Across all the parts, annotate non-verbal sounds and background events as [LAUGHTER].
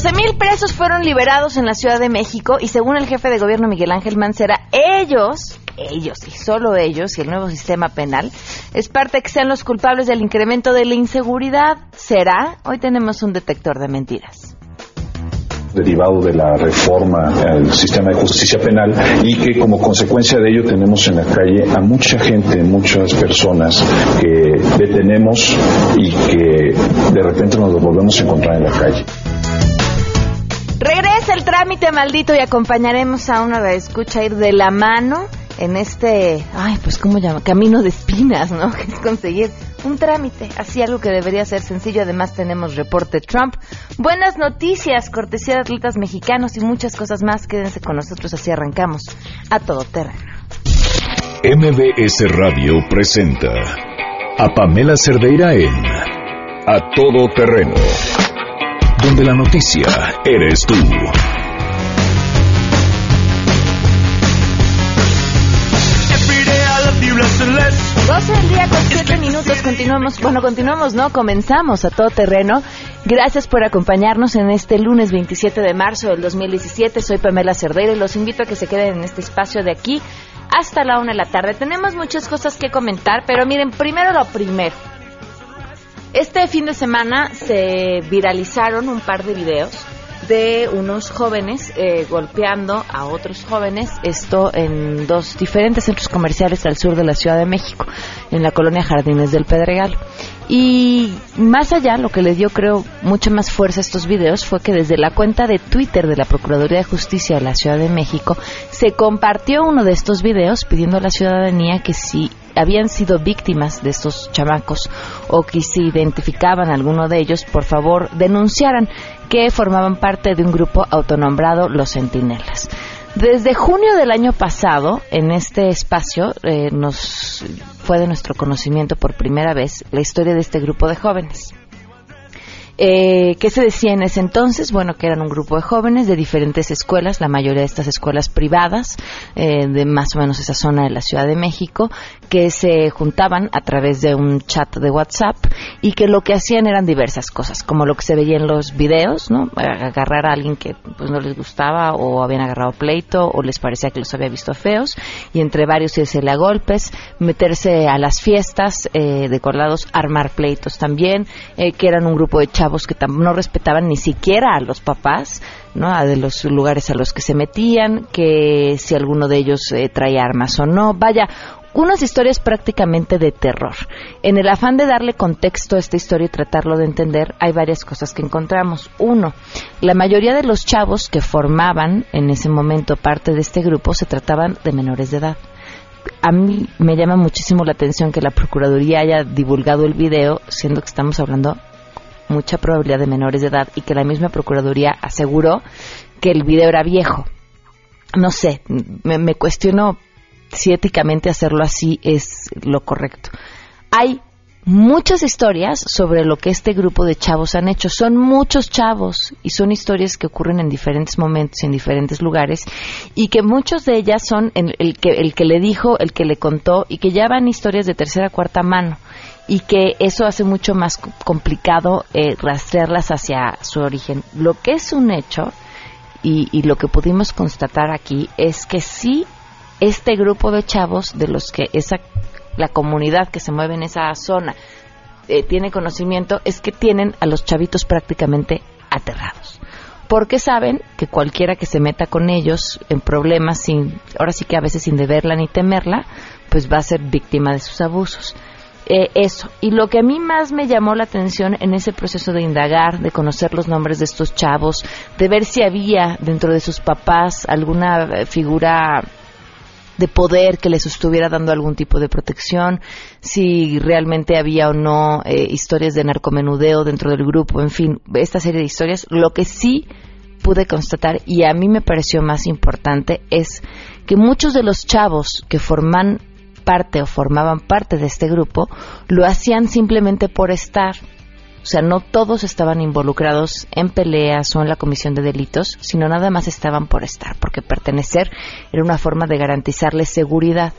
12 mil presos fueron liberados en la Ciudad de México y según el jefe de gobierno Miguel Ángel Mancera, ellos, ellos y solo ellos y el nuevo sistema penal es parte que sean los culpables del incremento de la inseguridad. ¿Será? Hoy tenemos un detector de mentiras derivado de la reforma al sistema de justicia penal y que como consecuencia de ello tenemos en la calle a mucha gente, muchas personas que detenemos y que de repente nos volvemos a encontrar en la calle. Regresa el trámite maldito y acompañaremos a una de escucha ir de la mano en este, ay, pues cómo llama, camino de espinas, ¿no? [LAUGHS] Que es conseguir un trámite, así algo que debería ser sencillo. Además tenemos reporte Trump, buenas noticias, cortesía de atletas mexicanos y muchas cosas más. Quédense con nosotros, así arrancamos a todo terreno. MBS Radio presenta a Pamela Cerdeira en A Todo Terreno donde la noticia eres tú. 12 del día con 7 minutos, continuamos, bueno, continuamos, ¿no? Comenzamos a todo terreno. Gracias por acompañarnos en este lunes 27 de marzo del 2017. Soy Pamela Cerdeira y los invito a que se queden en este espacio de aquí hasta la una de la tarde. Tenemos muchas cosas que comentar, pero miren, primero lo primero. Este fin de semana se viralizaron un par de videos de unos jóvenes eh, golpeando a otros jóvenes, esto en dos diferentes centros comerciales al sur de la Ciudad de México, en la colonia Jardines del Pedregal. Y más allá, lo que le dio, creo, mucha más fuerza a estos videos fue que desde la cuenta de Twitter de la Procuraduría de Justicia de la Ciudad de México se compartió uno de estos videos pidiendo a la ciudadanía que si habían sido víctimas de estos chamacos o que si identificaban a alguno de ellos, por favor denunciaran que formaban parte de un grupo autonombrado Los Centinelas. Desde junio del año pasado, en este espacio, eh, nos fue de nuestro conocimiento por primera vez la historia de este grupo de jóvenes. Eh, ¿Qué se decía en ese entonces? Bueno, que eran un grupo de jóvenes de diferentes escuelas, la mayoría de estas escuelas privadas, eh, de más o menos esa zona de la Ciudad de México, que se juntaban a través de un chat de WhatsApp y que lo que hacían eran diversas cosas, como lo que se veía en los videos, ¿no? Agarrar a alguien que pues no les gustaba o habían agarrado pleito o les parecía que los había visto feos y entre varios irse a golpes, meterse a las fiestas eh, de colados, armar pleitos también, eh, que eran un grupo de chavos que no respetaban ni siquiera a los papás, ¿no? de los lugares a los que se metían, que si alguno de ellos eh, traía armas o no. Vaya, unas historias prácticamente de terror. En el afán de darle contexto a esta historia y tratarlo de entender, hay varias cosas que encontramos. Uno, la mayoría de los chavos que formaban en ese momento parte de este grupo se trataban de menores de edad a mí me llama muchísimo la atención que la Procuraduría haya divulgado el video, siendo que estamos hablando mucha probabilidad de menores de edad y que la misma Procuraduría aseguró que el video era viejo. No sé, me, cuestiono si éticamente hacerlo así es lo correcto. Hay muchas historias sobre lo que este grupo de chavos han hecho. Son muchos chavos y son historias que ocurren en diferentes momentos, en diferentes lugares y que muchos de ellas son el, que, el que le dijo, el que le contó y que ya van historias de tercera, cuarta mano y que eso hace mucho más complicado eh, rastrearlas hacia su origen. Lo que es un hecho y, y, lo que pudimos constatar aquí es que sí este grupo de chavos de los que esa la comunidad que se mueve en esa zona eh, tiene conocimiento es que tienen a los chavitos prácticamente aterrados porque saben que cualquiera que se meta con ellos en problemas sin ahora sí que a veces sin deberla ni temerla pues va a ser víctima de sus abusos eh, eso. Y lo que a mí más me llamó la atención en ese proceso de indagar, de conocer los nombres de estos chavos, de ver si había dentro de sus papás alguna eh, figura de poder que les estuviera dando algún tipo de protección, si realmente había o no eh, historias de narcomenudeo dentro del grupo, en fin, esta serie de historias. Lo que sí pude constatar y a mí me pareció más importante es que muchos de los chavos que forman parte o formaban parte de este grupo lo hacían simplemente por estar. O sea, no todos estaban involucrados en peleas o en la comisión de delitos, sino nada más estaban por estar, porque pertenecer era una forma de garantizarles seguridad.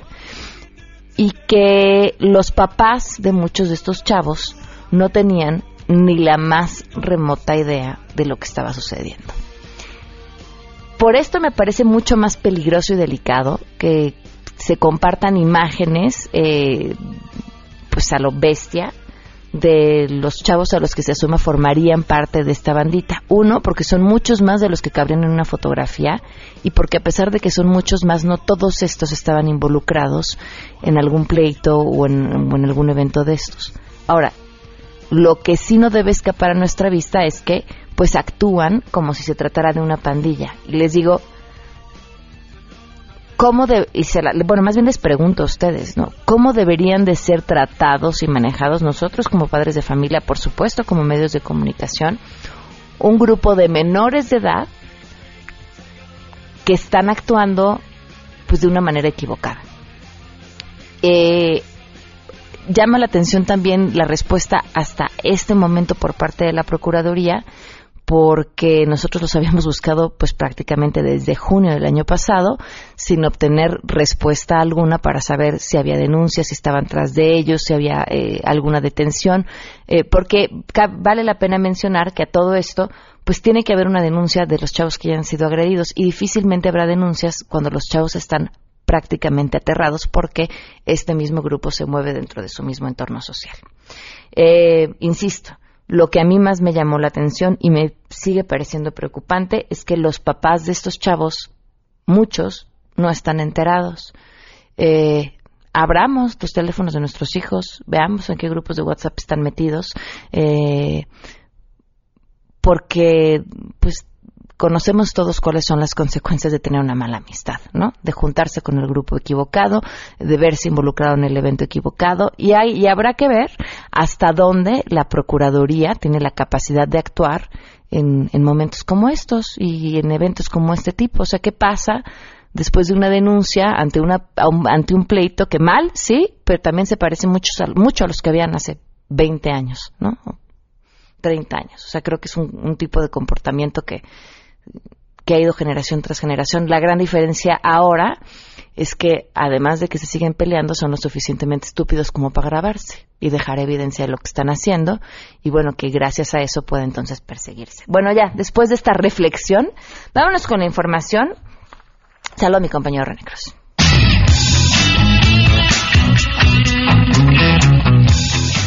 Y que los papás de muchos de estos chavos no tenían ni la más remota idea de lo que estaba sucediendo. Por esto me parece mucho más peligroso y delicado que se compartan imágenes, eh, pues a lo bestia, de los chavos a los que se asuma formarían parte de esta bandita. Uno, porque son muchos más de los que cabrían en una fotografía y porque a pesar de que son muchos más, no todos estos estaban involucrados en algún pleito o en, en algún evento de estos. Ahora, lo que sí no debe escapar a nuestra vista es que pues actúan como si se tratara de una pandilla. Y les digo, cómo de, y bueno, más bien les pregunto a ustedes, ¿no? ¿Cómo deberían de ser tratados y manejados nosotros como padres de familia, por supuesto, como medios de comunicación, un grupo de menores de edad que están actuando pues de una manera equivocada? Eh, llama la atención también la respuesta hasta este momento por parte de la Procuraduría porque nosotros los habíamos buscado pues prácticamente desde junio del año pasado sin obtener respuesta alguna para saber si había denuncias, si estaban tras de ellos, si había eh, alguna detención, eh, porque vale la pena mencionar que a todo esto pues tiene que haber una denuncia de los chavos que ya han sido agredidos y difícilmente habrá denuncias cuando los chavos están prácticamente aterrados porque este mismo grupo se mueve dentro de su mismo entorno social. Eh, insisto, lo que a mí más me llamó la atención y me sigue pareciendo preocupante es que los papás de estos chavos, muchos, no están enterados. Eh, abramos los teléfonos de nuestros hijos, veamos en qué grupos de WhatsApp están metidos, eh, porque pues conocemos todos cuáles son las consecuencias de tener una mala amistad, ¿no? De juntarse con el grupo equivocado, de verse involucrado en el evento equivocado y hay y habrá que ver hasta dónde la procuraduría tiene la capacidad de actuar en, en momentos como estos y en eventos como este tipo, o sea, ¿qué pasa? después de una denuncia ante una ante un pleito que mal, sí, pero también se parece mucho, mucho a los que habían hace 20 años, ¿no? 30 años. O sea, creo que es un, un tipo de comportamiento que, que ha ido generación tras generación. La gran diferencia ahora es que, además de que se siguen peleando, son lo suficientemente estúpidos como para grabarse y dejar evidencia de lo que están haciendo y bueno, que gracias a eso puede entonces perseguirse. Bueno, ya, después de esta reflexión, vámonos con la información. Saludo a mi compañero René Cruz.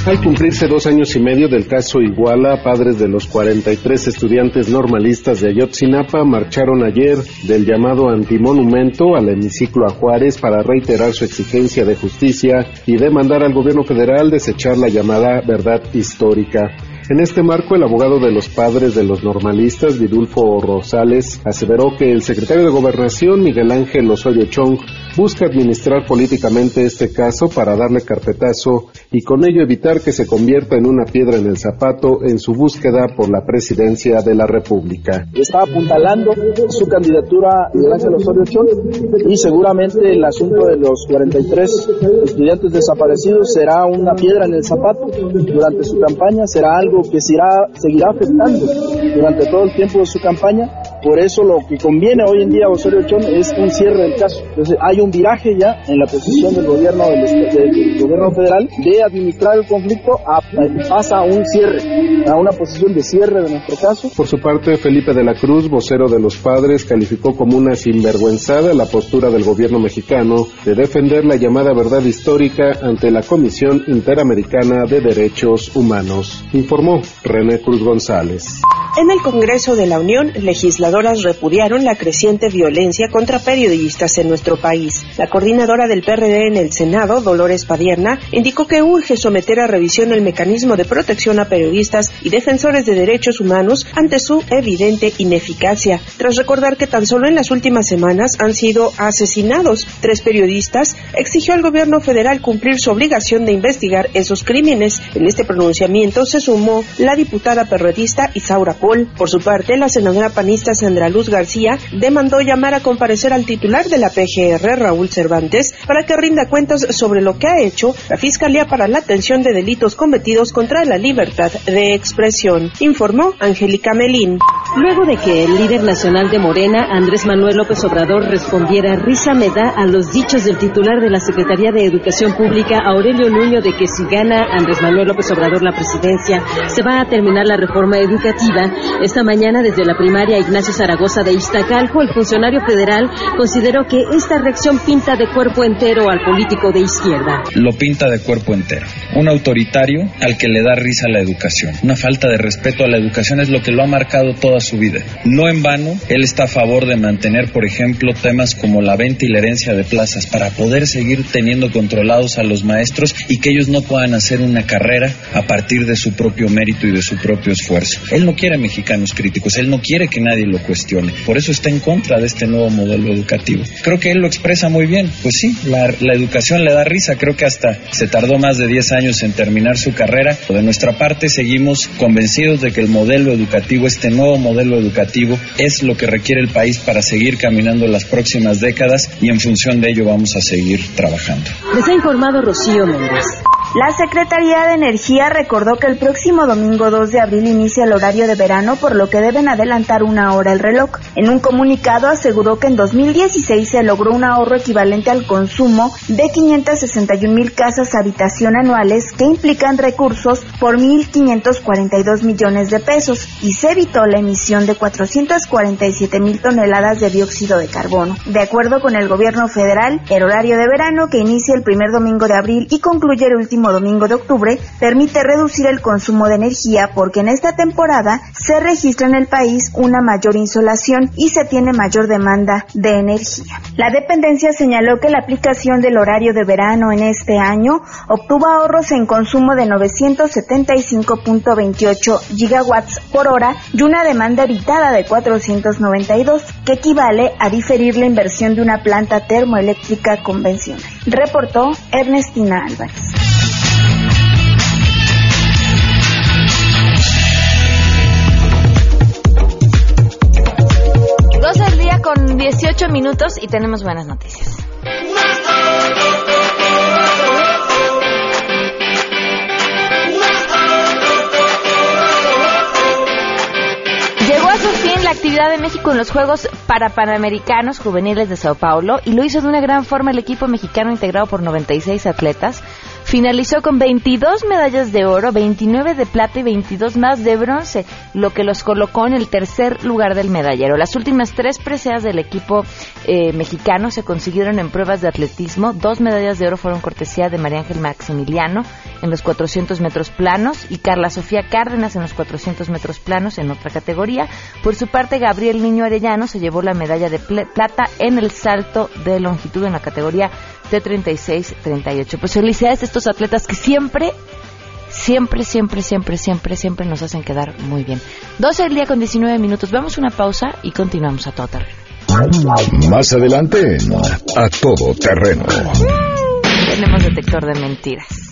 Al cumplirse dos años y medio del caso Iguala, padres de los 43 estudiantes normalistas de Ayotzinapa marcharon ayer del llamado antimonumento al hemiciclo a Juárez para reiterar su exigencia de justicia y demandar al gobierno federal desechar la llamada verdad histórica. En este marco, el abogado de los padres de los normalistas, Vidulfo Rosales, aseveró que el secretario de Gobernación, Miguel Ángel Osorio Chong, busca administrar políticamente este caso para darle carpetazo y con ello evitar que se convierta en una piedra en el zapato en su búsqueda por la presidencia de la República. Está apuntalando su candidatura Miguel Ángel Osorio Chong y seguramente el asunto de los 43 estudiantes desaparecidos será una piedra en el zapato durante su campaña, será algo que seguirá afectando durante todo el tiempo de su campaña. Por eso lo que conviene hoy en día a Osorio Chón es un cierre del caso. Entonces hay un viraje ya en la posición del gobierno del, gobierno federal de administrar el conflicto a, pasa a un cierre, a una posición de cierre de nuestro caso. Por su parte, Felipe de la Cruz, vocero de los padres, calificó como una sinvergüenzada la postura del gobierno mexicano de defender la llamada verdad histórica ante la Comisión Interamericana de Derechos Humanos. Informó René Cruz González. En el Congreso de la Unión, legisladoras repudiaron la creciente violencia contra periodistas en nuestro país. La coordinadora del PRD en el Senado, Dolores Padierna, indicó que urge someter a revisión el mecanismo de protección a periodistas y defensores de derechos humanos ante su evidente ineficacia, tras recordar que tan solo en las últimas semanas han sido asesinados tres periodistas, exigió al gobierno federal cumplir su obligación de investigar esos crímenes. En este pronunciamiento se sumó la diputada perredista Isaura por su parte, la senadora panista Sandra Luz García demandó llamar a comparecer al titular de la PGR, Raúl Cervantes, para que rinda cuentas sobre lo que ha hecho la Fiscalía para la atención de delitos cometidos contra la libertad de expresión, informó Angélica Melín. Luego de que el líder nacional de Morena, Andrés Manuel López Obrador, respondiera risa me da a los dichos del titular de la Secretaría de Educación Pública, Aurelio Nuño, de que si gana Andrés Manuel López Obrador la presidencia, se va a terminar la reforma educativa, esta mañana desde la primaria Ignacio Zaragoza de Iztacalco, el funcionario federal consideró que esta reacción pinta de cuerpo entero al político de izquierda. Lo pinta de cuerpo entero. Un autoritario al que le da risa la educación. Una falta de respeto a la educación es lo que lo ha marcado toda su vida. No en vano, él está a favor de mantener, por ejemplo, temas como la venta y la herencia de plazas para poder seguir teniendo controlados a los maestros y que ellos no puedan hacer una carrera a partir de su propio mérito y de su propio esfuerzo. Él no quiere mexicanos críticos, él no quiere que nadie lo cuestione. Por eso está en contra de este nuevo modelo educativo. Creo que él lo expresa muy bien. Pues sí, la, educación le da risa. Creo que hasta se tardó más de 10 años en terminar su carrera. De nuestra parte seguimos convencidos de que el modelo educativo, este nuevo modelo educativo, es lo que requiere el país para seguir caminando las próximas décadas y en función de ello vamos a seguir trabajando. Les ha informado Rocío Méndez. La Secretaría de Energía recordó que el próximo domingo 2 de abril inicia el horario de verano, por lo que deben adelantar una hora el reloj. En un comunicado aseguró que en 2016 se logró un ahorro equivalente al consumo de 561 mil casas habitación anuales que implican recursos por 1.542 millones de pesos y se evitó la emisión de 447 mil toneladas de dióxido de carbono. De acuerdo con el gobierno federal, el horario de verano que inicia el primer domingo de abril y concluye el último domingo de octubre permite reducir el consumo de energía porque en esta temporada se registra en el país una mayor insolación y se tiene mayor demanda de energía. La dependencia señaló que la aplicación del horario de verano en este año obtuvo ahorros en consumo de 975.28 gigawatts por hora y una demanda evitada de 492, que equivale a diferir la inversión de una planta termoeléctrica convencional. Reportó Ernestina Álvarez. Con 18 minutos y tenemos buenas noticias. Llegó a su fin la actividad de México en los Juegos para Panamericanos Juveniles de Sao Paulo y lo hizo de una gran forma el equipo mexicano integrado por 96 atletas Finalizó con 22 medallas de oro, 29 de plata y 22 más de bronce, lo que los colocó en el tercer lugar del medallero. Las últimas tres preseas del equipo eh, mexicano se consiguieron en pruebas de atletismo. Dos medallas de oro fueron cortesía de María Ángel Maximiliano en los 400 metros planos y Carla Sofía Cárdenas en los 400 metros planos en otra categoría. Por su parte, Gabriel Niño Arellano se llevó la medalla de plata en el salto de longitud en la categoría T36-38. Pues felicidades a estos atletas que siempre, siempre, siempre, siempre, siempre, siempre nos hacen quedar muy bien. 12 del día con 19 minutos. Vamos a una pausa y continuamos a todo terreno. Más adelante A Todo Terreno. Tenemos detector de mentiras.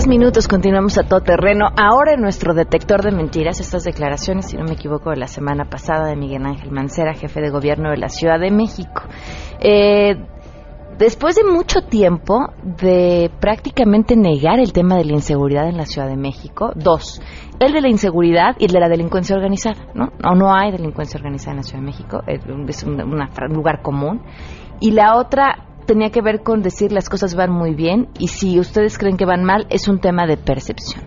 23 minutos continuamos a todo terreno. Ahora en nuestro detector de mentiras, estas declaraciones, si no me equivoco, de la semana pasada de Miguel Ángel Mancera, jefe de gobierno de la Ciudad de México. Eh, después de mucho tiempo de prácticamente negar el tema de la inseguridad en la Ciudad de México, dos, el de la inseguridad y el de la delincuencia organizada, ¿no? No, no hay delincuencia organizada en la Ciudad de México, es un lugar común. Y la otra, tenía que ver con decir las cosas van muy bien y si ustedes creen que van mal es un tema de percepción.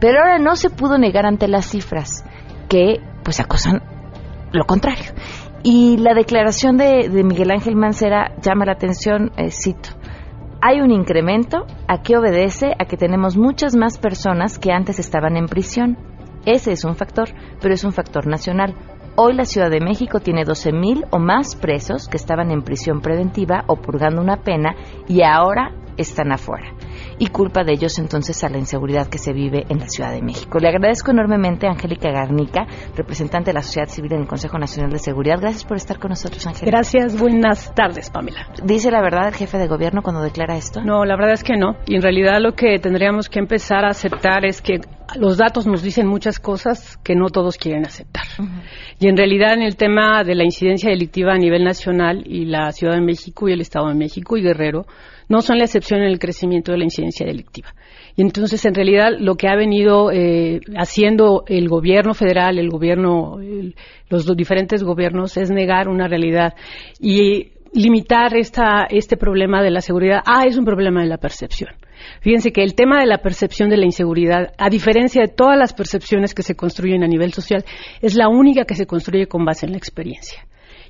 Pero ahora no se pudo negar ante las cifras que pues acosan lo contrario. Y la declaración de, Miguel Ángel Mancera llama la atención, eh, cito, hay un incremento, ¿a qué obedece? A que tenemos muchas más personas que antes estaban en prisión. Ese es un factor, pero es un factor nacional. Hoy la Ciudad de México tiene 12.000 o más presos que estaban en prisión preventiva o purgando una pena y ahora están afuera. Y culpa de ellos entonces a la inseguridad que se vive en la Ciudad de México. Le agradezco enormemente a Angélica Garnica, representante de la sociedad civil en el Consejo Nacional de Seguridad. Gracias por estar con nosotros, Angélica. Gracias, buenas tardes, Pamela. ¿Dice la verdad el jefe de gobierno cuando declara esto? No, la verdad es que no. Y en realidad lo que tendríamos que empezar a aceptar es que los datos nos dicen muchas cosas que no todos quieren aceptar. Y en realidad en el tema de la incidencia delictiva a nivel nacional y la Ciudad de México y el Estado de México y Guerrero no son la excepción en el crecimiento de la incidencia delictiva. Y entonces, en realidad, lo que ha venido eh, haciendo el gobierno federal, el gobierno, los diferentes gobiernos, es negar una realidad y limitar esta, este problema de la seguridad. Ah, es un problema de la percepción. Fíjense que el tema de la percepción de la inseguridad, a diferencia de todas las percepciones que se construyen a nivel social, es la única que se construye con base en la experiencia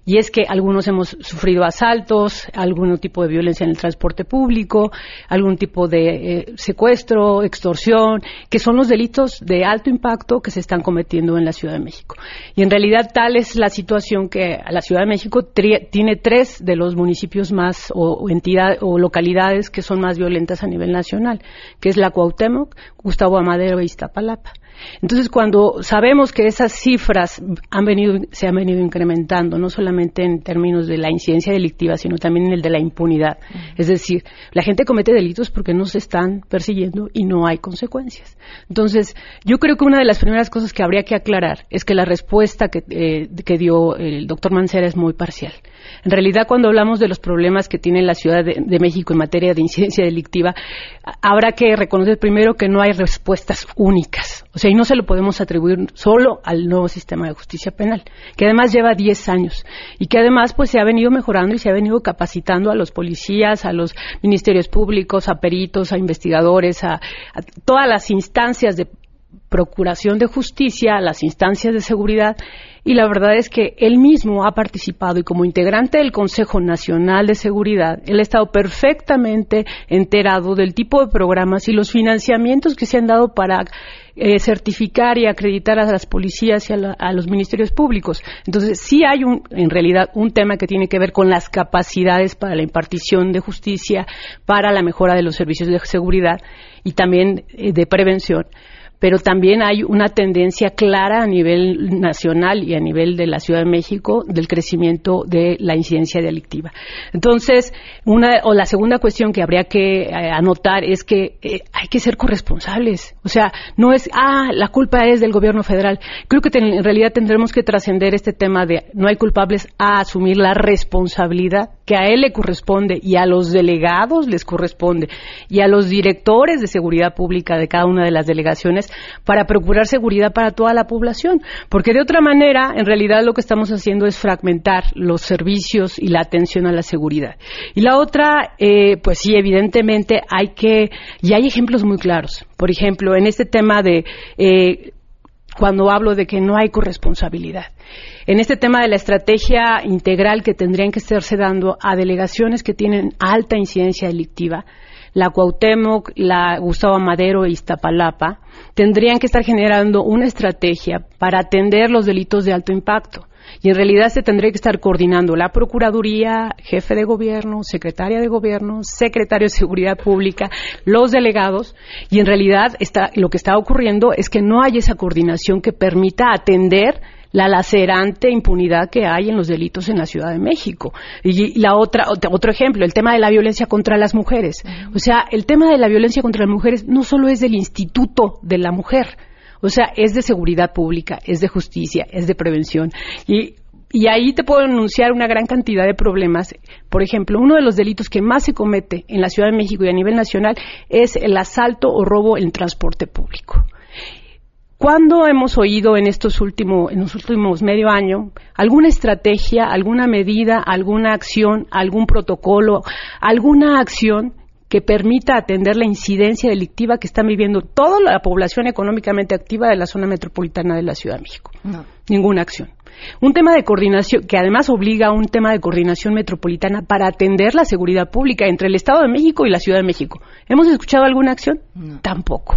y es que algunos hemos sufrido asaltos, algún tipo de violencia en el transporte público, algún tipo de eh, secuestro, extorsión, que son los delitos de alto impacto que se están cometiendo en la Ciudad de México. Y en realidad tal es la situación que la Ciudad de México tiene tres de los municipios más o, entidades o localidades que son más violentas a nivel nacional, que es la Cuauhtémoc, Gustavo Amadero e Iztapalapa. Entonces, cuando sabemos que esas cifras han venido, se han venido incrementando, no solamente en términos de la incidencia delictiva, sino también en el de la impunidad. Es decir, la gente comete delitos porque no se están persiguiendo y no hay consecuencias. Entonces, yo creo que una de las primeras cosas que habría que aclarar es que la respuesta que, eh, que dio el doctor Mancera es muy parcial. En realidad, cuando hablamos de los problemas que tiene la Ciudad de, México en materia de incidencia delictiva, habrá que reconocer primero que no hay respuestas únicas. O sea, y no se lo podemos atribuir solo al nuevo sistema de justicia penal, que además lleva 10 años y que además pues se ha venido mejorando y se ha venido capacitando a los policías, a los ministerios públicos, a peritos, a investigadores, a todas las instancias de procuración de justicia, a las instancias de seguridad y la verdad es que él mismo ha participado y como integrante del Consejo Nacional de Seguridad, él ha estado perfectamente enterado del tipo de programas y los financiamientos que se han dado para eh, certificar y acreditar a las policías y a, los ministerios públicos. Entonces, sí hay un, en realidad un tema que tiene que ver con las capacidades para la impartición de justicia, para la mejora de los servicios de seguridad y también eh, de prevención pero también hay una tendencia clara a nivel nacional y a nivel de la Ciudad de México del crecimiento de la incidencia delictiva. Entonces, una o la segunda cuestión que habría que eh, anotar es que eh, hay que ser corresponsables. O sea, no es, ah, la culpa es del gobierno federal. Creo que en realidad tendremos que trascender este tema de no hay culpables a asumir la responsabilidad que a él le corresponde y a los delegados les corresponde y a los directores de seguridad pública de cada una de las delegaciones para procurar seguridad para toda la población. Porque de otra manera, en realidad lo que estamos haciendo es fragmentar los servicios y la atención a la seguridad. Y la otra, eh, pues sí, evidentemente hay que, y hay ejemplos muy claros. Por ejemplo, en este tema de eh, cuando hablo de que no hay corresponsabilidad. En este tema de la estrategia integral que tendrían que estarse dando a delegaciones que tienen alta incidencia delictiva, la Cuauhtémoc, la Gustavo Madero e Iztapalapa, tendrían que estar generando una estrategia para atender los delitos de alto impacto. Y en realidad se tendría que estar coordinando la Procuraduría, jefe de gobierno, secretaria de gobierno, secretario de Seguridad Pública, los delegados, y en realidad está, lo que está ocurriendo es que no hay esa coordinación que permita atender la lacerante impunidad que hay en los delitos en la Ciudad de México. Y la otra, otro ejemplo, el tema de la violencia contra las mujeres. O sea, el tema de la violencia contra las mujeres no solo es del Instituto de la Mujer, o sea, es de seguridad pública, es de justicia, es de prevención. Y y ahí te puedo enunciar una gran cantidad de problemas. Por ejemplo, uno de los delitos que más se comete en la Ciudad de México y a nivel nacional es el asalto o robo en transporte público. ¿Cuándo hemos oído en estos últimos, en los últimos medio año alguna estrategia, alguna medida, alguna acción, algún protocolo, alguna acción que permita atender la incidencia delictiva que están viviendo toda la población económicamente activa de la zona metropolitana de la Ciudad de México? No. Ninguna acción. Un tema de coordinación que además obliga a un tema de coordinación metropolitana para atender la seguridad pública entre el Estado de México y la Ciudad de México. ¿Hemos escuchado alguna acción? Tampoco.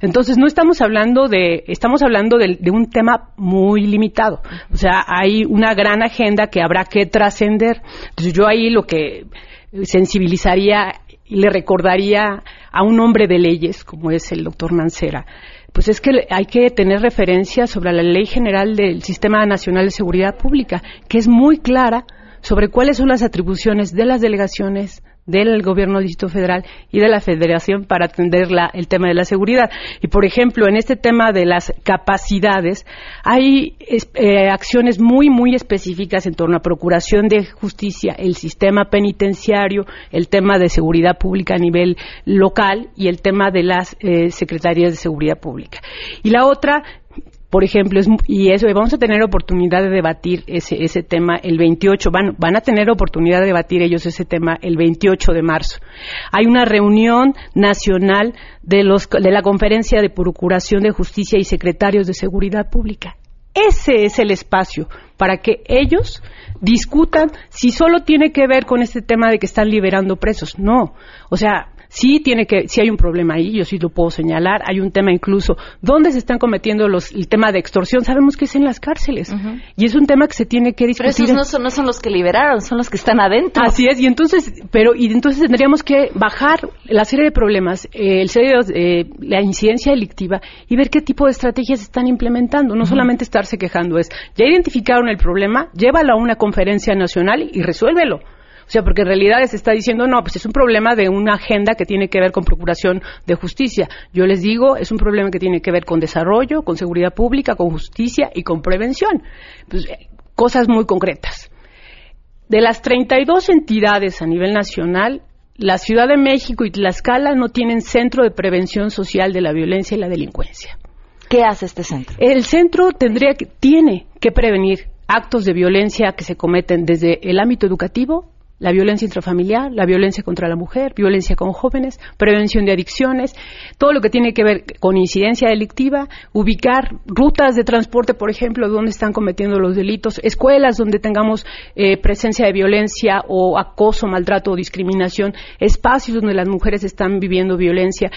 Entonces no estamos hablando de, estamos hablando de, un tema muy limitado. O sea, hay una gran agenda que habrá que trascender. Entonces yo ahí lo que sensibilizaría y le recordaría a un hombre de leyes, como es el doctor Mancera, pues es que hay que tener referencia sobre la Ley General del Sistema Nacional de Seguridad Pública, que es muy clara sobre cuáles son las atribuciones de las delegaciones del gobierno Distrito Federal y de la Federación para atender el tema de la seguridad. Y, por ejemplo, en este tema de las capacidades, hay eh, acciones muy, muy específicas en torno a procuración de justicia, el sistema penitenciario, el tema de seguridad pública a nivel local y el tema de las eh, secretarías de seguridad pública. Y la otra por ejemplo, y eso, vamos a tener oportunidad de debatir ese, ese tema el 28, van, van a tener oportunidad de debatir ellos ese tema el 28 de marzo. Hay una reunión nacional de, los, de la Conferencia de Procuración de Justicia y Secretarios de Seguridad Pública. Ese es el espacio para que ellos discutan si solo tiene que ver con este tema de que están liberando presos. No. O sea, sí tiene que, sí hay un problema ahí, yo sí lo puedo señalar. Hay un tema incluso donde se están cometiendo los, el tema de extorsión. Sabemos que es en las cárceles y es un tema que se tiene que discutir. Pero esos no son, no son los que liberaron, son los que están adentro. Así es y entonces, pero y entonces tendríamos que bajar la serie de problemas, eh, el serio, eh, la incidencia delictiva y ver qué tipo de estrategias están implementando. No solamente estarse quejando es ya identificaron el problema, llévalo a una conferencia nacional y resuélvelo. O sea, porque en realidad se está diciendo, no, pues es un problema de una agenda que tiene que ver con procuración de justicia. Yo les digo, es un problema que tiene que ver con desarrollo, con seguridad pública, con justicia y con prevención. Pues, eh, cosas muy concretas. De las 32 entidades a nivel nacional, la Ciudad de México y Tlaxcala no tienen centro de prevención social de la violencia y la delincuencia. ¿Qué hace este centro? El centro tendría que, tiene que prevenir actos de violencia que se cometen desde el ámbito educativo la violencia intrafamiliar, la violencia contra la mujer, violencia con jóvenes, prevención de adicciones, todo lo que tiene que ver con incidencia delictiva, ubicar rutas de transporte, por ejemplo, donde están cometiendo los delitos, escuelas donde tengamos eh, presencia de violencia o acoso, maltrato o discriminación, espacios donde las mujeres están viviendo violencia.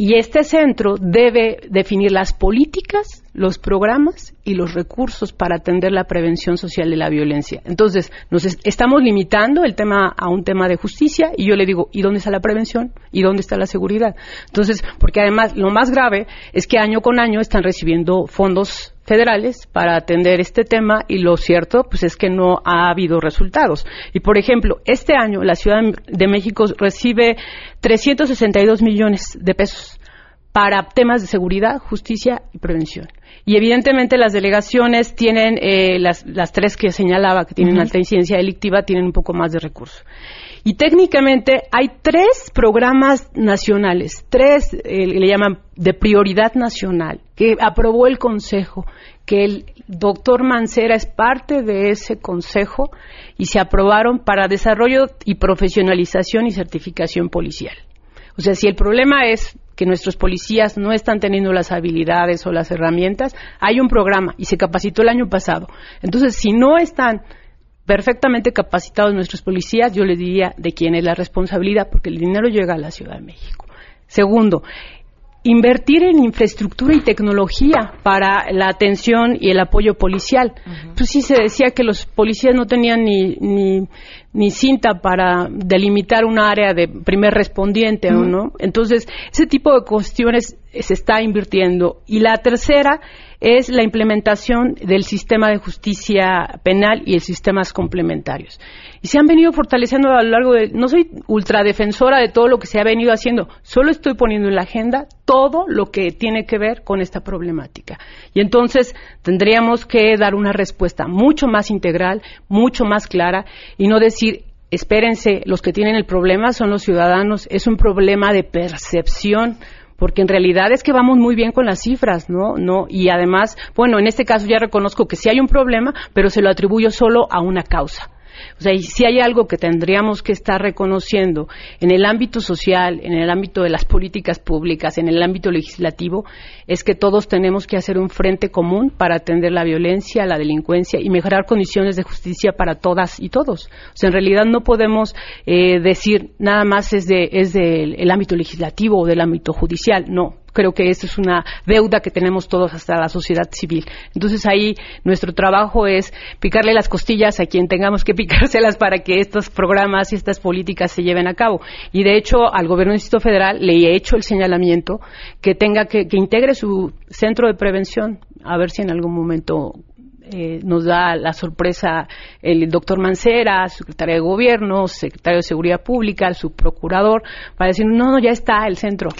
Y este centro debe definir las políticas, los programas y los recursos para atender la prevención social de la violencia. Entonces, nos estamos limitando el tema a un tema de justicia y yo le digo, ¿y dónde está la prevención? ¿Y dónde está la seguridad? Entonces, porque además lo más grave es que año con año están recibiendo fondos federales para atender este tema y lo cierto pues es que no ha habido resultados. Y por ejemplo, este año la Ciudad de México recibe 362 millones de pesos para temas de seguridad, justicia y prevención. Y evidentemente las delegaciones tienen, eh, las, las, tres que señalaba, que tienen alta incidencia delictiva, tienen un poco más de recursos. Y técnicamente hay tres programas nacionales, tres eh, le llaman de prioridad nacional, que aprobó el Consejo, que el doctor Mancera es parte de ese Consejo y se aprobaron para desarrollo y profesionalización y certificación policial. O sea, si el problema es que nuestros policías no están teniendo las habilidades o las herramientas, hay un programa y se capacitó el año pasado. Entonces, si no están perfectamente capacitados nuestros policías, yo les diría de quién es la responsabilidad, porque el dinero llega a la Ciudad de México. Segundo, invertir en infraestructura y tecnología para la atención y el apoyo policial. Pues sí se decía que los policías no tenían ni, ni, ni cinta para delimitar un área de primer respondiente, ¿no? Entonces, ese tipo de cuestiones se está invirtiendo. Y la tercera es la implementación del sistema de justicia penal y el sistemas complementarios. Y se han venido fortaleciendo a lo largo de... No soy ultradefensora de todo lo que se ha venido haciendo, solo estoy poniendo en la agenda todo lo que tiene que ver con esta problemática. Y entonces tendríamos que dar una respuesta mucho más integral, mucho más clara y no decir espérense, los que tienen el problema son los ciudadanos, es un problema de percepción porque en realidad es que vamos muy bien con las cifras, ¿no? No, y además, bueno, en este caso ya reconozco que sí hay un problema, pero se lo atribuyo solo a una causa. O sea, y si hay algo que tendríamos que estar reconociendo en el ámbito social, en el ámbito de las políticas públicas, en el ámbito legislativo, es que todos tenemos que hacer un frente común para atender la violencia, la delincuencia y mejorar condiciones de justicia para todas y todos. O sea, en realidad no podemos eh, decir nada más es de es del ámbito legislativo o del ámbito judicial, no creo que esta es una deuda que tenemos todos hasta la sociedad civil. Entonces ahí nuestro trabajo es picarle las costillas a quien tengamos que [LAUGHS] picárselas para que estos programas y estas políticas se lleven a cabo. Y de hecho al gobierno del Distrito Federal le he hecho el señalamiento que tenga que, que integre su centro de prevención a ver si en algún momento eh, nos da la sorpresa el doctor Mancera, secretario de Gobierno, secretario de Seguridad Pública, su procurador, para decir, no, no, ya está el centro.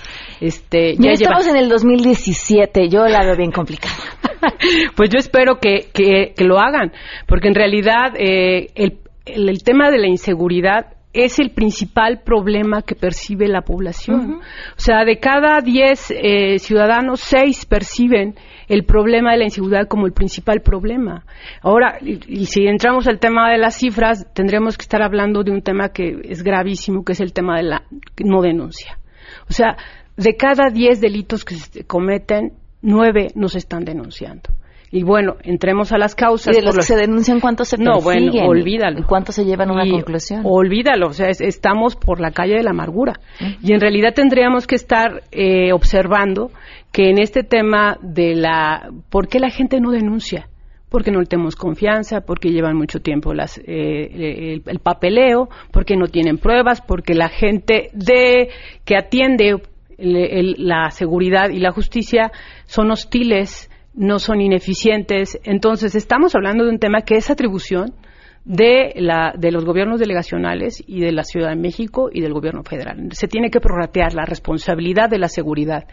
Este, ya, estamos en el 2017, yo la veo bien complicada. [LAUGHS] pues yo espero que, que, lo hagan, porque en realidad eh, el, el, tema de la inseguridad es el principal problema que percibe la población. O sea, de cada 10 eh, ciudadanos, 6 perciben el problema de la inseguridad como el principal problema. Ahora, y, si entramos al tema de las cifras, tendremos que estar hablando de un tema que es gravísimo, que es el tema de la no denuncia. O sea, de cada 10 delitos que se cometen, 9 no se están denunciando. Y bueno, entremos a las causas. ¿Y de los que se denuncian cuántos se No, bueno, olvídalo. ¿Cuántos se llevan a una conclusión? Olvídalo, o sea, estamos por la calle de la amargura. Y en realidad tendríamos que estar eh, observando que en este tema de la... ¿Por qué la gente no denuncia? porque no le tenemos confianza, porque llevan mucho tiempo las, eh, el, papeleo, porque no tienen pruebas, porque la gente de que atiende la seguridad y la justicia son hostiles no son ineficientes. Entonces, estamos hablando de un tema que es atribución de, la, de los gobiernos delegacionales y de la Ciudad de México y del gobierno federal. Se tiene que prorratear la responsabilidad de la seguridad.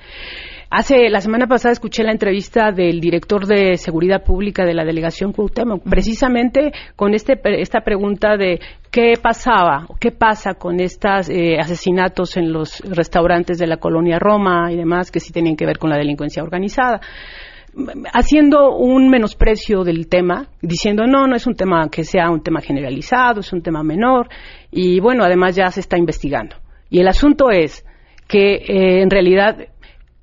Hace la semana pasada escuché la entrevista del director de Seguridad Pública de la delegación Cuauhtémoc, precisamente con este, esta pregunta de qué pasaba, qué pasa con estos eh, asesinatos en los restaurantes de la colonia Roma y demás que sí tenían que ver con la delincuencia organizada haciendo un menosprecio del tema, diciendo no, no es un tema que sea un tema generalizado, es un tema menor y bueno, además ya se está investigando. Y el asunto es que eh, en realidad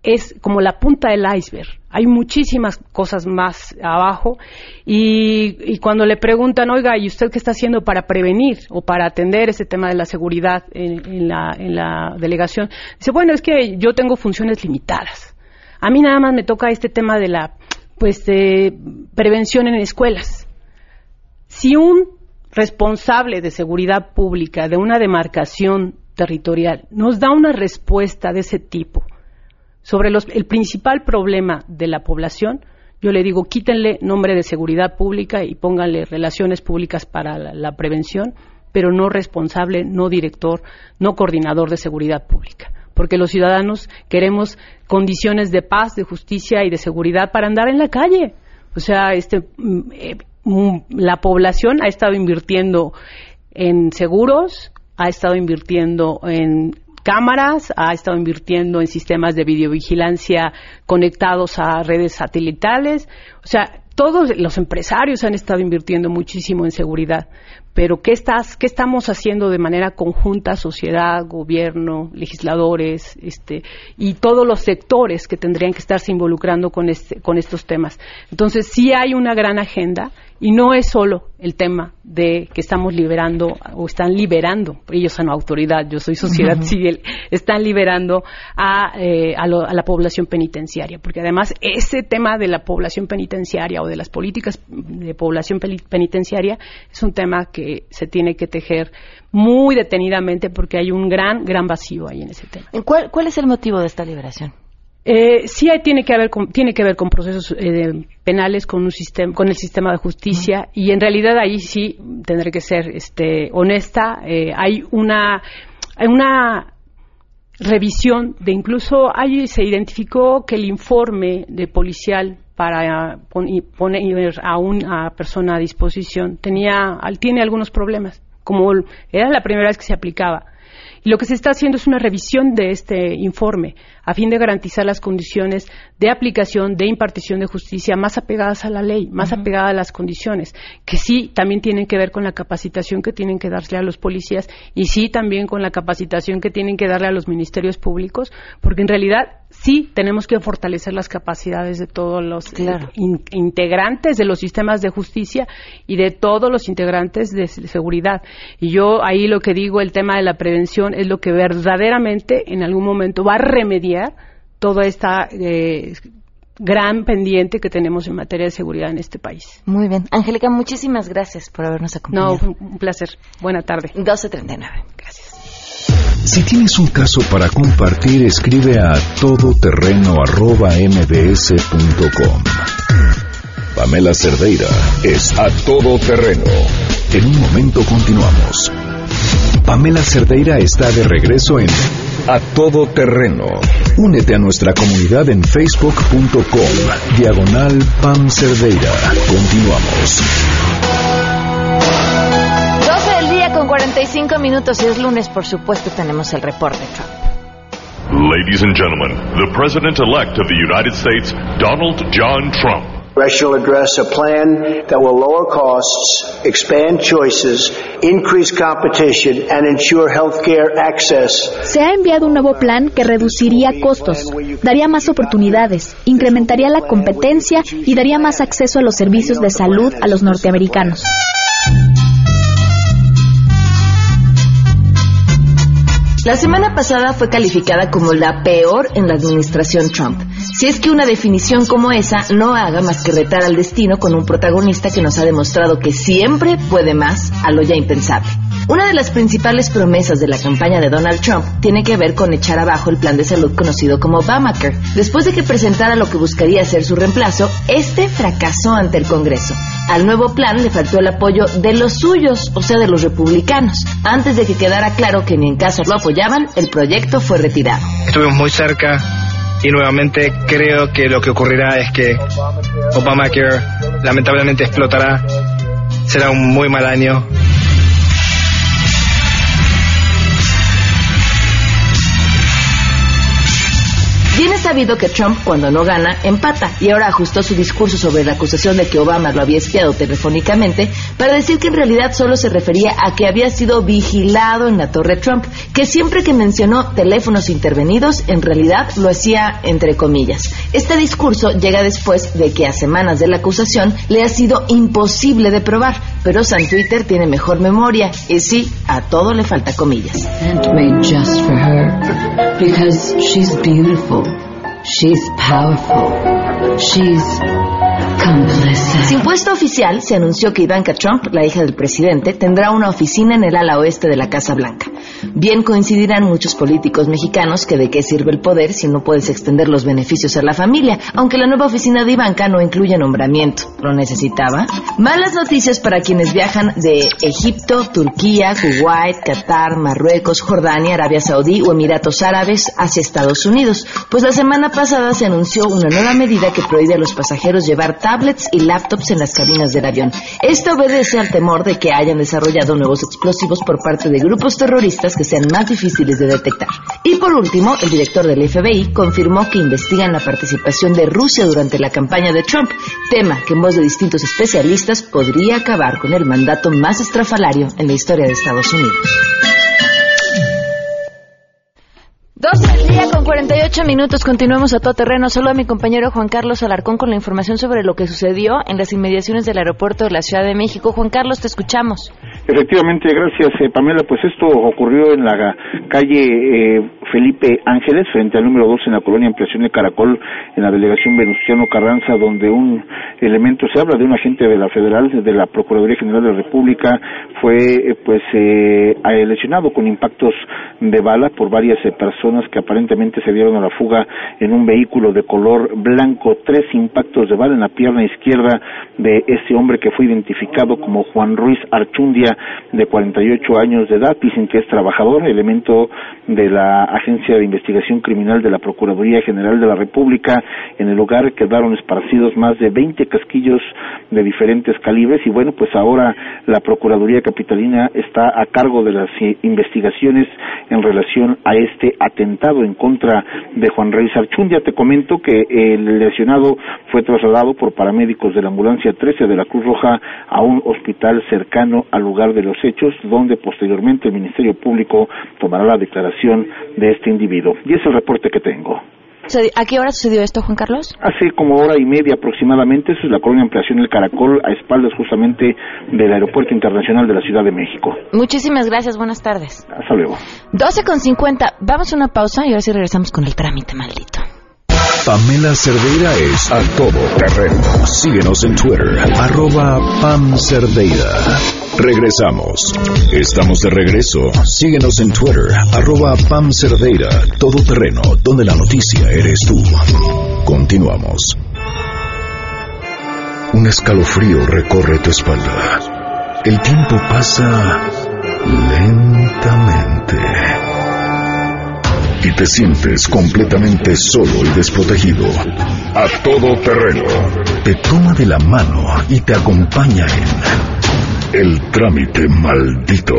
es como la punta del iceberg. Hay muchísimas cosas más abajo y, y, cuando le preguntan, oiga, ¿y usted qué está haciendo para prevenir o para atender ese tema de la seguridad en, en, la, en la delegación? Dice, bueno, es que yo tengo funciones limitadas. A mí nada más me toca este tema de la pues de prevención en escuelas. Si un responsable de seguridad pública de una demarcación territorial nos da una respuesta de ese tipo sobre el principal problema de la población, yo le digo quítenle nombre de seguridad pública y pónganle relaciones públicas para la prevención, pero no responsable, no director, no coordinador de seguridad pública porque los ciudadanos queremos condiciones de paz, de justicia y de seguridad para andar en la calle. O sea, este, mm, eh, mm, la población ha estado invirtiendo en seguros, ha estado invirtiendo en cámaras, ha estado invirtiendo en sistemas de videovigilancia conectados a redes satelitales. O sea, todos los empresarios han estado invirtiendo muchísimo en seguridad pero ¿qué, estás, ¿qué estamos haciendo de manera conjunta, sociedad, gobierno, legisladores este, y todos los sectores que tendrían que estarse involucrando con, este, con estos temas? Entonces, sí hay una gran agenda y no es solo el tema de que estamos liberando o están liberando, ellos son autoridad, yo soy sociedad civil, están liberando a, eh, a, la población penitenciaria, porque además ese tema de la población penitenciaria o de las políticas de población penitenciaria es un tema que se tiene que tejer muy detenidamente porque hay un gran, gran vacío ahí en ese tema. ¿Cuál, cuál es el motivo de esta liberación? Eh, sí tiene que, haber tiene que ver con procesos eh, penales, con, un sistema, con el sistema de justicia y en realidad ahí sí tendré que ser este, honesta. Eh, hay una, hay una revisión de incluso ahí se identificó que el informe de policial para poner a una persona a disposición tenía tiene algunos problemas como era la primera vez que se aplicaba y lo que se está haciendo es una revisión de este informe a fin de garantizar las condiciones de aplicación, de impartición de justicia más apegadas a la ley, más apegadas a las condiciones, que sí también tienen que ver con la capacitación que tienen que darle a los policías y sí también con la capacitación que tienen que darle a los ministerios públicos, porque en realidad sí tenemos que fortalecer las capacidades de todos los integrantes de los sistemas de justicia y de todos los integrantes de seguridad. Y yo ahí lo que digo, el tema de la prevención es lo que verdaderamente en algún momento va a remediar toda esta eh, gran pendiente que tenemos en materia de seguridad en este país. Muy bien. Angélica, muchísimas gracias por habernos acompañado. No, un placer. Buena tarde. 12.39. Gracias. Si tienes un caso para compartir, escribe a todoterreno.mbs.com. Pamela Cerdeira es a todoterreno. En un momento continuamos. Pamela Cerdeira está de regreso en A Todo Terreno. Únete a nuestra comunidad en facebook.com. Diagonal Pam Cerdeira. Continuamos. 12 del día con 45 minutos y es lunes, por supuesto, tenemos el reporte Trump. Ladies and gentlemen, the President-elect of the United States, Donald John Trump. Congressional address a plan that will lower costs, expand choices, increase competition, and ensure health care access. Se ha enviado un nuevo plan que reduciría costos, daría más oportunidades, incrementaría la competencia y daría más acceso a los servicios de salud a los norteamericanos. La semana pasada fue calificada como la peor en la administración Trump. Si es que una definición como esa no haga más que retar al destino con un protagonista que nos ha demostrado que siempre puede más a lo ya impensable. Una de las principales promesas de la campaña de Donald Trump tiene que ver con echar abajo el plan de salud conocido como Obamacare. Después de que presentara lo que buscaría ser su reemplazo, este fracasó ante el Congreso. Al nuevo plan le faltó el apoyo de los suyos, o sea, de los republicanos. Antes de que quedara claro que ni en caso lo apoyaban, el proyecto fue retirado. Estuvimos muy cerca y nuevamente creo que lo que ocurrirá es que Obamacare lamentablemente explotará. Será un muy mal año es sabido que Trump, cuando no gana, empata, y ahora ajustó su discurso sobre la acusación de que Obama lo había espiado telefónicamente para decir que en realidad solo se refería a que había sido vigilado en la Torre Trump, que siempre que mencionó teléfonos intervenidos, en realidad lo hacía entre comillas. Este discurso llega después de que a semanas de la acusación le ha sido imposible de probar, pero San Twitter tiene mejor memoria, y sí, a todo le falta comillas. Sin puesto oficial, se anunció que Ivanka Trump, la hija del presidente, tendrá una oficina en el ala oeste de la Casa Blanca. Bien coincidirán muchos políticos mexicanos que de qué sirve el poder si no puedes extender los beneficios a la familia, aunque la nueva oficina de Ivanka no incluye nombramiento. ¿Lo necesitaba? Malas noticias para quienes viajan de Egipto, Turquía, Kuwait, Qatar, Marruecos, Jordania, Arabia Saudí o Emiratos Árabes hacia Estados Unidos, pues la semana pasada se anunció una nueva medida que prohíbe a los pasajeros llevar tablets y laptops en las cabinas del avión. Esto obedece al temor de que hayan desarrollado nuevos explosivos por parte de grupos terroristas que sean más difíciles de detectar. Y por último, el director del FBI confirmó que investigan la participación de Rusia durante la campaña de Trump, tema que en voz de distintos especialistas podría acabar con el mandato más estrafalario en la historia de Estados Unidos. 12 del día con 48 minutos. Continuamos a todo terreno. Solo a mi compañero Juan Carlos Alarcón con la información sobre lo que sucedió en las inmediaciones del aeropuerto de la Ciudad de México. Juan Carlos, te escuchamos. Efectivamente, gracias eh, Pamela. Pues esto ocurrió en la calle eh, Felipe Ángeles, frente al número 2 en la colonia Ampliación de Caracol, en la delegación Venustiano Carranza, donde un elemento, se habla de un agente de la Federal, de la Procuraduría General de la República, fue eh, pues eh, lesionado con impactos de bala por varias personas que aparentemente se dieron a la fuga en un vehículo de color blanco. Tres impactos de bala en la pierna izquierda de ese hombre que fue identificado como Juan Ruiz Archundia, de 48 años de edad. Dicen que es trabajador, elemento de la Agencia de Investigación Criminal de la Procuraduría General de la República. En el lugar quedaron esparcidos más de 20 casquillos de diferentes calibres y bueno, pues ahora la Procuraduría Capitalina está a cargo de las investigaciones en relación a este atentado en contra de Juan Rey Sarchundia. Te comento que el lesionado fue trasladado por paramédicos de la ambulancia 13 de la Cruz Roja a un hospital cercano al lugar de los hechos, donde posteriormente el Ministerio Público tomará la declaración de este individuo. Y es el reporte que tengo. ¿A qué hora sucedió esto, Juan Carlos? Hace como hora y media aproximadamente. Eso es la colonia ampliación del Caracol, a espaldas justamente del Aeropuerto Internacional de la Ciudad de México. Muchísimas gracias, buenas tardes. Hasta luego. 12 con 50. Vamos a una pausa y ahora sí regresamos con el trámite maldito. Pamela Cerdeira es a todo terreno. Síguenos en Twitter, arroba Pam Cerdeira. Regresamos. Estamos de regreso. Síguenos en Twitter, arroba Pam Cerdeira, todo terreno, donde la noticia eres tú. Continuamos. Un escalofrío recorre tu espalda. El tiempo pasa lentamente. Y te sientes completamente solo y desprotegido. A todo terreno. Te toma de la mano y te acompaña en El Trámite Maldito.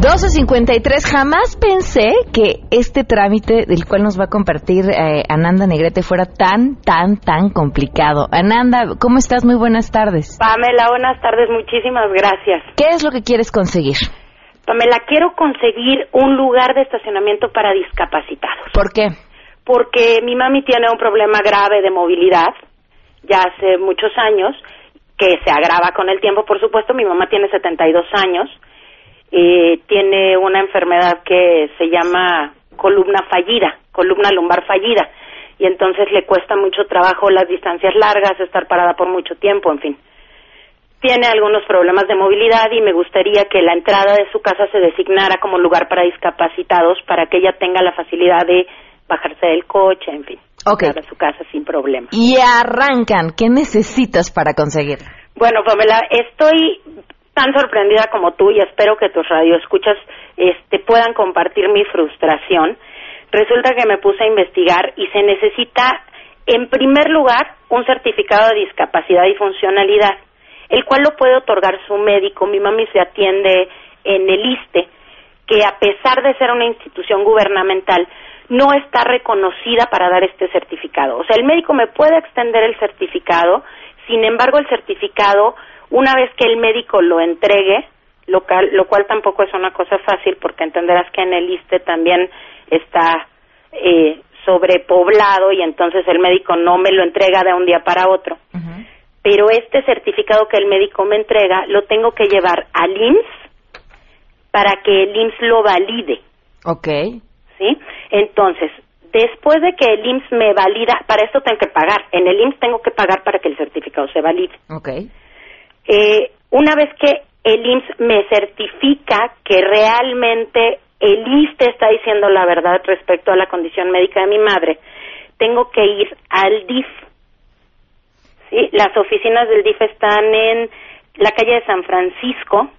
12.53, jamás pensé que este trámite del cual nos va a compartir eh, Ananda Negrete fuera tan, tan, tan complicado. Ananda, ¿cómo estás? Muy buenas tardes. Pamela, buenas tardes, muchísimas gracias. ¿Qué es lo que quieres conseguir? Pamela, quiero conseguir un lugar de estacionamiento para discapacitados. ¿Por qué? Porque mi mami tiene un problema grave de movilidad, ya hace muchos años, que se agrava con el tiempo, por supuesto. Mi mamá tiene 72 años eh, tiene una enfermedad que se llama columna fallida, columna lumbar fallida, y entonces le cuesta mucho trabajo las distancias largas, estar parada por mucho tiempo, en fin. Tiene algunos problemas de movilidad y me gustaría que la entrada de su casa se designara como lugar para discapacitados para que ella tenga la facilidad de bajarse del coche, en fin, okay. a su casa sin problema. Y arrancan, ¿qué necesitas para conseguir? Bueno, Pamela, estoy tan sorprendida como tú y espero que tus radioescuchas este, puedan compartir mi frustración. Resulta que me puse a investigar y se necesita, en primer lugar, un certificado de discapacidad y funcionalidad, el cual lo puede otorgar su médico. Mi mami se atiende en el ISTE, que a pesar de ser una institución gubernamental, no está reconocida para dar este certificado. O sea, el médico me puede extender el certificado, sin embargo, el certificado una vez que el médico lo entregue, lo, cual, tampoco es una cosa fácil porque entenderás que en el ISTE también está eh, sobrepoblado y entonces el médico no me lo entrega de un día para otro. Pero este certificado que el médico me entrega lo tengo que llevar al IMSS para que el IMSS lo valide. Ok. ¿Sí? Entonces, después de que el IMSS me valida, para esto tengo que pagar. En el IMSS tengo que pagar para que el certificado se valide. Ok. Eh, una vez que el IMSS me certifica que realmente el ISTE está diciendo la verdad respecto a la condición médica de mi madre, tengo que ir al DIF. ¿Sí? Las oficinas del DIF están en la calle de San Francisco,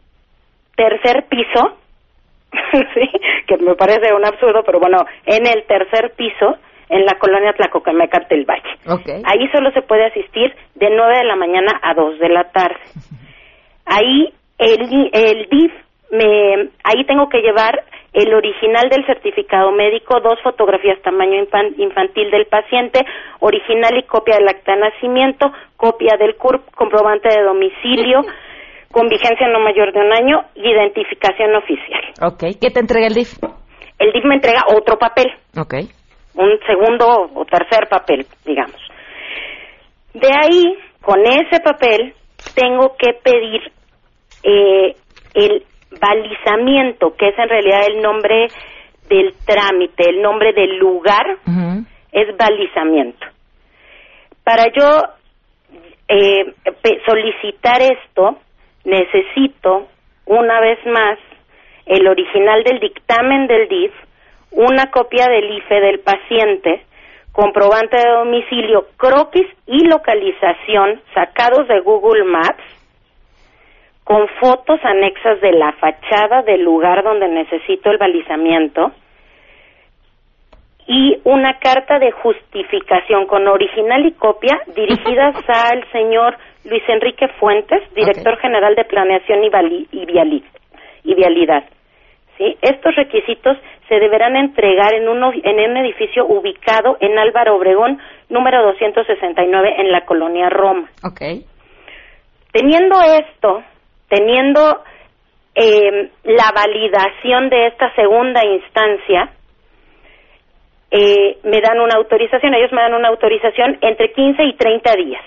tercer piso, [LAUGHS] ¿sí? que me parece un absurdo, pero bueno, en el tercer piso, en la colonia Tlacocameca del Valle. Ahí solo se puede asistir de 9 de la mañana a 2 de la tarde. [LAUGHS] Ahí el, el DIF, me, ahí tengo que llevar el original del certificado médico, dos fotografías tamaño infantil del paciente, original y copia del acta de nacimiento, copia del CURP, comprobante de domicilio, [LAUGHS] con vigencia no mayor de un año y identificación oficial. Ok. ¿Qué te entrega el DIF? El DIF me entrega otro papel. Ok un segundo o tercer papel, digamos. De ahí, con ese papel, tengo que pedir eh, el balizamiento, que es en realidad el nombre del trámite, el nombre del lugar, es balizamiento. Para yo eh, solicitar esto, necesito, una vez más, el original del dictamen del DIF, una copia del IFE del paciente, comprobante de domicilio, croquis y localización sacados de Google Maps, con fotos anexas de la fachada del lugar donde necesito el balizamiento y una carta de justificación con original y copia dirigidas [LAUGHS] al señor Luis Enrique Fuentes, director general de Planeación y, y Vialidad. ¿Sí? Estos requisitos se deberán entregar en, un en un edificio ubicado en Álvaro Obregón, número 269, en la colonia Roma. Okay. Teniendo esto, teniendo eh, la validación de esta segunda instancia, eh, me dan una autorización, ellos me dan una autorización entre 15 y 30 días.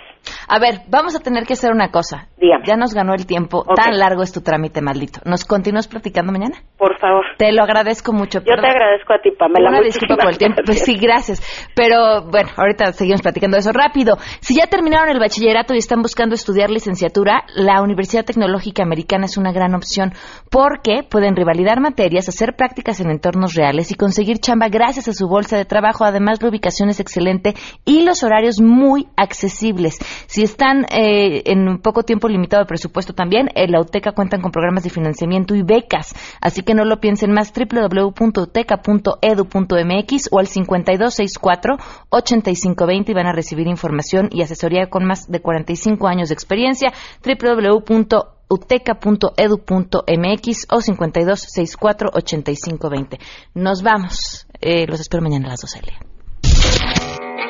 A ver, vamos a tener que hacer una cosa. Ya nos ganó el tiempo. Tan largo es tu trámite, maldito. ¿Nos continúas platicando mañana? Por favor. Te lo agradezco mucho. Yo te agradezco a ti, Pamela. Una disculpa por el tiempo. Pues sí, gracias. Pero bueno, ahorita seguimos platicando de eso rápido. Si ya terminaron el bachillerato y están buscando estudiar licenciatura, la Universidad Tecnológica Americana es una gran opción porque pueden revalidar materias, hacer prácticas en entornos reales y conseguir chamba gracias a su bolsa de trabajo. Además, la ubicación es excelente y los horarios muy accesibles. Si están eh, en un poco tiempo limitado de presupuesto también, en la UTECA cuentan con programas de financiamiento y becas. Así que no lo piensen más, www.uteca.edu.mx o al 5264-8520 y van a recibir información y asesoría con más de 45 años de experiencia. www.uteca.edu.mx o 5264-8520. Nos vamos. Eh, los espero mañana a las 12 del día.